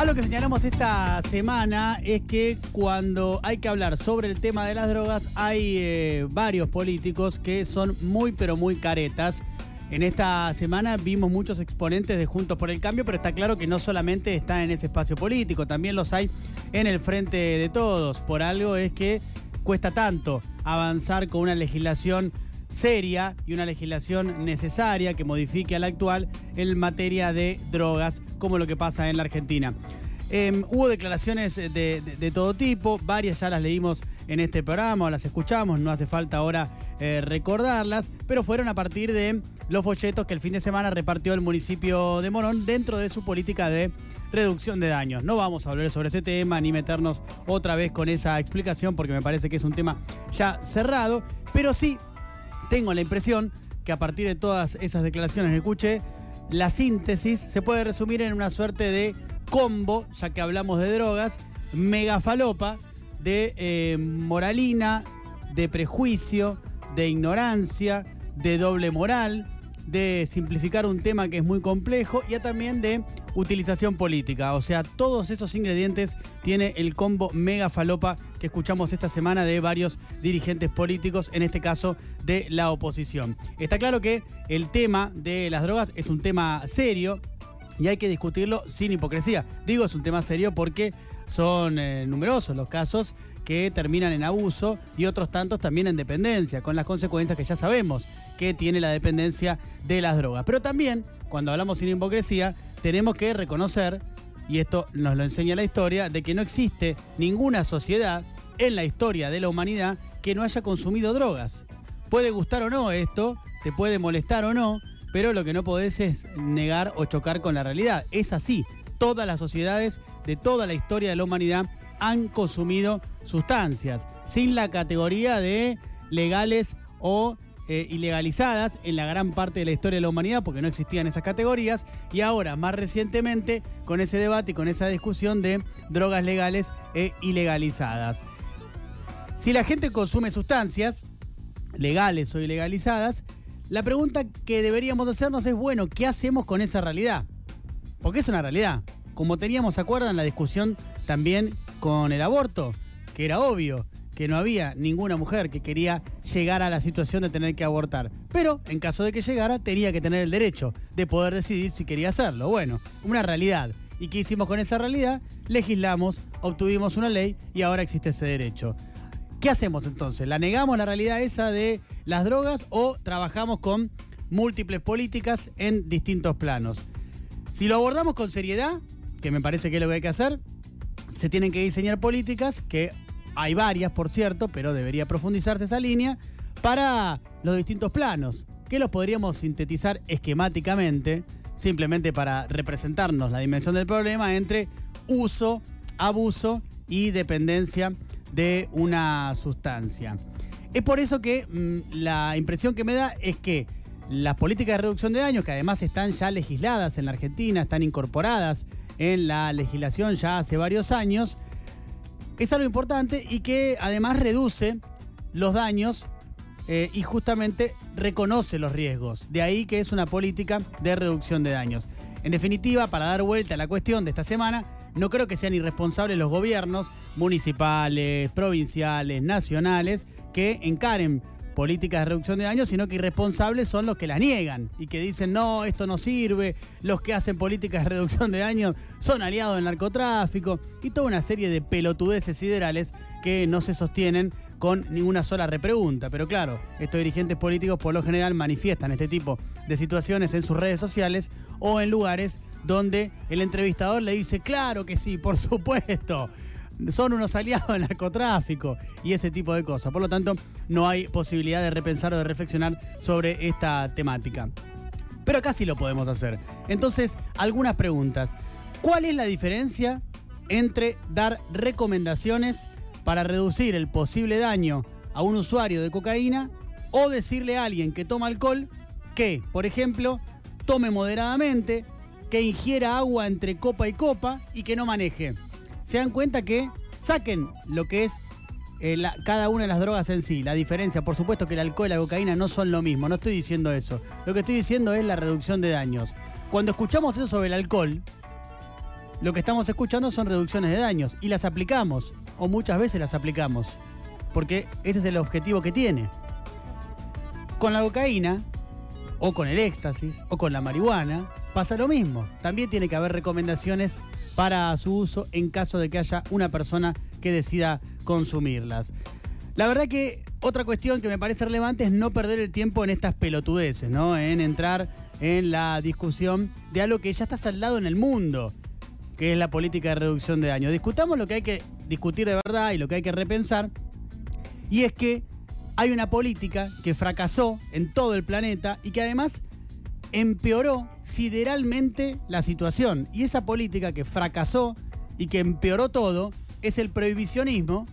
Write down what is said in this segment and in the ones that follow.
Algo que señalamos esta semana es que cuando hay que hablar sobre el tema de las drogas hay eh, varios políticos que son muy pero muy caretas. En esta semana vimos muchos exponentes de Juntos por el Cambio, pero está claro que no solamente están en ese espacio político, también los hay en el frente de todos. Por algo es que cuesta tanto avanzar con una legislación seria y una legislación necesaria que modifique a la actual en materia de drogas, como lo que pasa en la Argentina. Em, hubo declaraciones de, todo tipo, varias ya las leímos en este programa, las escuchamos, no hace falta ahora eh, recordarlas, pero fueron a partir de los folletos que el fin de semana repartió el municipio de Morón dentro de su política de reducción de daños. No vamos a hablar sobre este tema ni meternos otra vez con esa explicación porque me parece que es un tema ya cerrado, pero sí tengo la impresión que a partir de todas esas declaraciones que escuché, la síntesis se puede resumir en una suerte de combo, ya que hablamos de drogas, megafalopa, de eh, moralina, de prejuicio, de ignorancia, de doble moral, de simplificar un tema que es muy complejo y también de utilización política. O sea, todos esos ingredientes tiene el combo mega falopa que escuchamos esta semana de varios dirigentes políticos, en este caso de la oposición. Está claro que el tema de las drogas es un tema serio y hay que discutirlo sin hipocresía. Digo, es un tema serio porque son eh, numerosos los casos que terminan en abuso y otros tantos también en dependencia, con las consecuencias que ya sabemos que tiene la dependencia de las drogas. Pero también, cuando hablamos sin hipocresía, tenemos que reconocer, y esto nos lo enseña la historia, de que no existe ninguna sociedad en la historia de la humanidad que no haya consumido drogas. Puede gustar o no esto, te puede molestar o no, pero lo que no podés es negar o chocar con la realidad. Es así. Todas las sociedades de toda la historia de la humanidad han consumido sustancias, sin la categoría de legales o eh, ilegalizadas en la gran parte de la historia de la humanidad, porque no existían esas categorías, y ahora, más recientemente, con ese debate y con esa discusión de drogas legales e ilegalizadas. Si la gente consume sustancias, legales o ilegalizadas, la pregunta que deberíamos hacernos es, bueno, ¿qué hacemos con esa realidad? Porque es una realidad. Como teníamos, ¿se acuerdan la discusión también con el aborto? Que era obvio que no había ninguna mujer que quería llegar a la situación de tener que abortar. Pero en caso de que llegara, tenía que tener el derecho de poder decidir si quería hacerlo. Bueno, una realidad. ¿Y qué hicimos con esa realidad? Legislamos, obtuvimos una ley y ahora existe ese derecho. ¿Qué hacemos entonces? ¿La negamos la realidad esa de las drogas o trabajamos con múltiples políticas en distintos planos? Si lo abordamos con seriedad, que me parece que es lo que hay que hacer, se tienen que diseñar políticas, que hay varias, por cierto, pero debería profundizarse esa línea, para los distintos planos, que los podríamos sintetizar esquemáticamente, simplemente para representarnos la dimensión del problema entre uso, abuso y dependencia de una sustancia. Es por eso que mm, la impresión que me da es que las políticas de reducción de daños, que además están ya legisladas en la Argentina, están incorporadas en la legislación ya hace varios años, es algo importante y que además reduce los daños eh, y justamente reconoce los riesgos. De ahí que es una política de reducción de daños. En definitiva, para dar vuelta a la cuestión de esta semana, no creo que sean irresponsables los gobiernos municipales, provinciales, nacionales, que encaren políticas de reducción de daños, sino que irresponsables son los que la niegan y que dicen, no, esto no sirve, los que hacen políticas de reducción de daños son aliados del narcotráfico y toda una serie de pelotudeces siderales que no se sostienen con ninguna sola repregunta. Pero claro, estos dirigentes políticos por lo general manifiestan este tipo de situaciones en sus redes sociales o en lugares donde el entrevistador le dice, claro que sí, por supuesto, son unos aliados del narcotráfico y ese tipo de cosas. Por lo tanto, no hay posibilidad de repensar o de reflexionar sobre esta temática. Pero acá sí lo podemos hacer. Entonces, algunas preguntas. ¿Cuál es la diferencia entre dar recomendaciones para reducir el posible daño a un usuario de cocaína o decirle a alguien que toma alcohol que, por ejemplo, tome moderadamente, que ingiera agua entre copa y copa y que no maneje. Se dan cuenta que saquen lo que es eh, cada una de las drogas en sí, la diferencia. Por supuesto que el alcohol y la cocaína no son lo mismo, no estoy diciendo eso. Lo que estoy diciendo es la reducción de daños. Cuando escuchamos eso sobre el alcohol, lo que estamos escuchando son reducciones de daños y las aplicamos, o muchas veces las aplicamos, porque ese es el objetivo que tiene. Con la cocaína, o con el éxtasis, o con la marihuana, pasa lo mismo. También tiene que haber recomendaciones para su uso en caso de que haya una persona que decida consumirlas. La verdad que otra cuestión que me parece relevante es no perder el tiempo en estas pelotudeces, ¿no? En entrar en la discusión de algo que ya está saldado en el mundo, que es la política de reducción de daño. Discutamos lo que hay que discutir de verdad y lo que hay que repensar, y es que hay una política que fracasó en todo el planeta y que además empeoró sideralmente la situación. Y esa política que fracasó y que empeoró todo es el prohibicionismo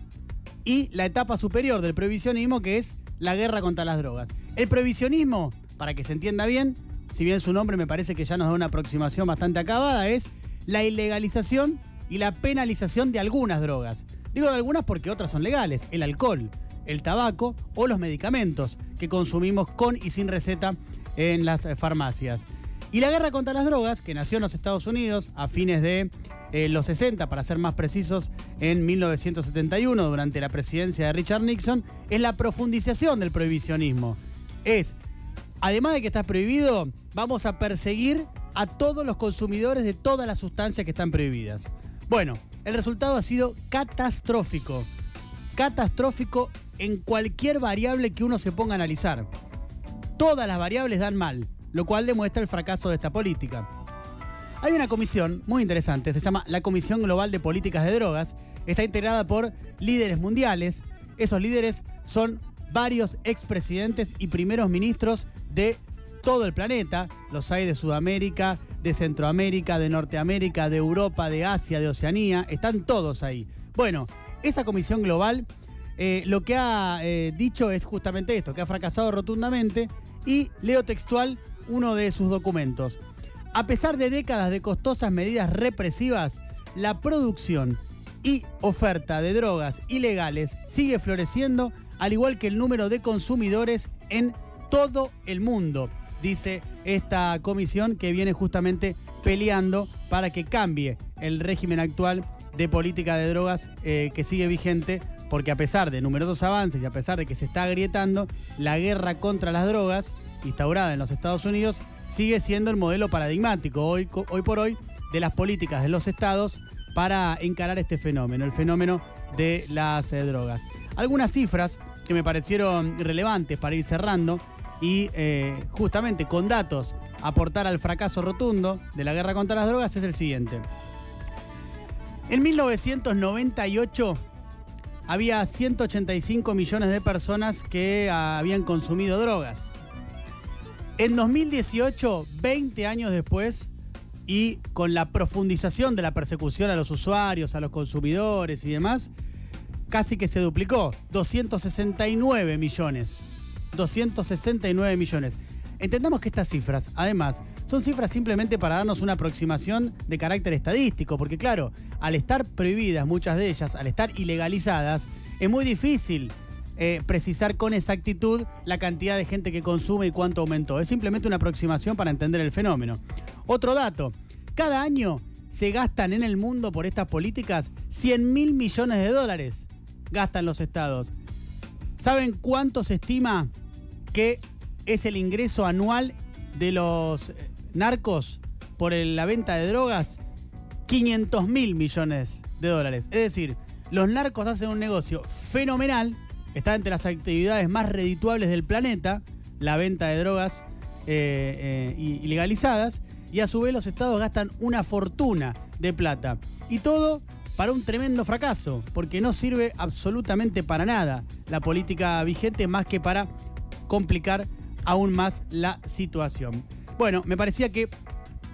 y la etapa superior del prohibicionismo que es la guerra contra las drogas. El prohibicionismo, para que se entienda bien, si bien su nombre me parece que ya nos da una aproximación bastante acabada, es la ilegalización y la penalización de algunas drogas. Digo de algunas porque otras son legales, el alcohol, el tabaco o los medicamentos que consumimos con y sin receta en las eh, farmacias. Y la guerra contra las drogas, que nació en los Estados Unidos a fines de eh, los 60, para ser más precisos, en 1971, durante la presidencia de Richard Nixon, es la profundización del prohibicionismo. Es, además de que está prohibido, vamos a perseguir a todos los consumidores de todas las sustancias que están prohibidas. Bueno, el resultado ha sido catastrófico. Catastrófico en cualquier variable que uno se ponga a analizar. Todas las variables dan mal, lo cual demuestra el fracaso de esta política. Hay una comisión muy interesante, se llama la Comisión Global de Políticas de Drogas. Está integrada por líderes mundiales. Esos líderes son varios expresidentes y primeros ministros de todo el planeta. Los hay de Sudamérica, de Centroamérica, de Norteamérica, de Europa, de Asia, de Oceanía. Están todos ahí. Bueno, esa comisión global eh, lo que ha eh, dicho es justamente esto, que ha fracasado rotundamente y leo textual uno de sus documentos. A pesar de décadas de costosas medidas represivas, la producción y oferta de drogas ilegales sigue floreciendo, al igual que el número de consumidores en todo el mundo, dice esta comisión que viene justamente peleando para que cambie el régimen actual de política de drogas eh, que sigue vigente porque a pesar de numerosos avances y a pesar de que se está agrietando, la guerra contra las drogas, instaurada en los Estados Unidos, sigue siendo el modelo paradigmático hoy, hoy por hoy de las políticas de los estados para encarar este fenómeno, el fenómeno de las eh, drogas. Algunas cifras que me parecieron relevantes para ir cerrando y eh, justamente con datos aportar al fracaso rotundo de la guerra contra las drogas es el siguiente. En 1998 había 185 millones de personas que habían consumido drogas. En 2018, 20 años después, y con la profundización de la persecución a los usuarios, a los consumidores y demás, casi que se duplicó, 269 millones. 269 millones. Entendamos que estas cifras, además, son cifras simplemente para darnos una aproximación de carácter estadístico, porque claro, al estar prohibidas muchas de ellas, al estar ilegalizadas, es muy difícil eh, precisar con exactitud la cantidad de gente que consume y cuánto aumentó. Es simplemente una aproximación para entender el fenómeno. Otro dato, cada año se gastan en el mundo por estas políticas 100 mil millones de dólares. Gastan los estados. ¿Saben cuánto se estima que es el ingreso anual de los narcos por la venta de drogas 500 mil millones de dólares. Es decir, los narcos hacen un negocio fenomenal, está entre las actividades más redituables del planeta, la venta de drogas eh, eh, ilegalizadas, y a su vez los estados gastan una fortuna de plata. Y todo para un tremendo fracaso, porque no sirve absolutamente para nada la política vigente más que para complicar aún más la situación. Bueno, me parecía que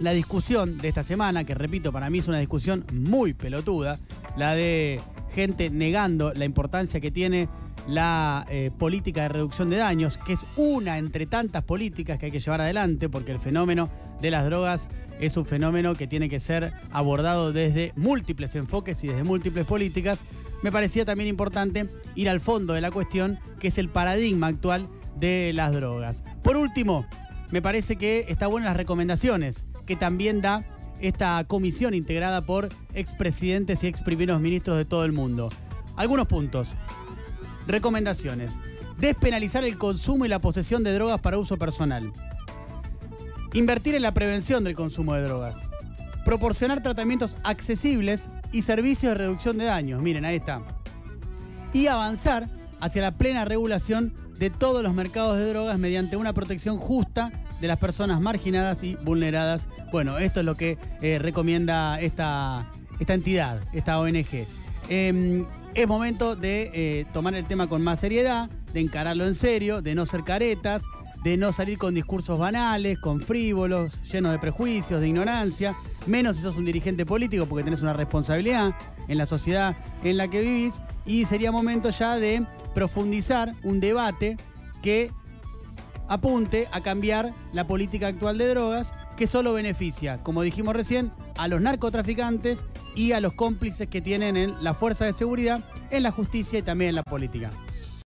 la discusión de esta semana, que repito, para mí es una discusión muy pelotuda, la de gente negando la importancia que tiene la eh, política de reducción de daños, que es una entre tantas políticas que hay que llevar adelante, porque el fenómeno de las drogas es un fenómeno que tiene que ser abordado desde múltiples enfoques y desde múltiples políticas, me parecía también importante ir al fondo de la cuestión, que es el paradigma actual de las drogas. Por último, me parece que está buenas las recomendaciones que también da esta comisión integrada por expresidentes y ex primeros ministros de todo el mundo. Algunos puntos. Recomendaciones. Despenalizar el consumo y la posesión de drogas para uso personal. Invertir en la prevención del consumo de drogas. Proporcionar tratamientos accesibles y servicios de reducción de daños. Miren, ahí está. Y avanzar hacia la plena regulación de todos los mercados de drogas mediante una protección justa de las personas marginadas y vulneradas. Bueno, esto es lo que eh, recomienda esta, esta entidad, esta ONG. Em, es momento de eh, tomar el tema con más seriedad, de encararlo en serio, de no ser caretas, de no salir con discursos banales, con frívolos, llenos de prejuicios, de ignorancia, menos si sos un dirigente político porque tenés una responsabilidad en la sociedad en la que vivís y sería momento ya de profundizar un debate que apunte a cambiar la política actual de drogas que solo beneficia, como dijimos recién, a los narcotraficantes y a los cómplices que tienen en la fuerza de seguridad, en la justicia y también en la política.